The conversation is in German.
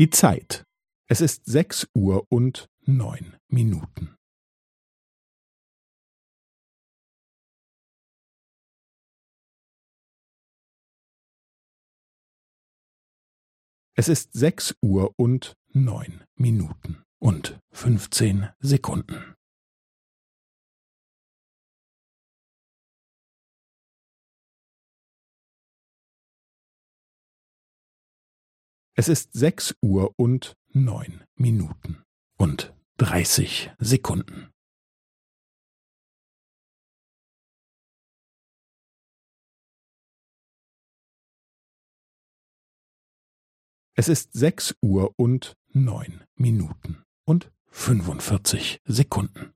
Die Zeit. Es ist sechs Uhr und neun Minuten. Es ist sechs Uhr und neun Minuten und fünfzehn Sekunden. Es ist sechs Uhr und neun Minuten und dreißig Sekunden. Es ist sechs Uhr und neun Minuten und fünfundvierzig Sekunden.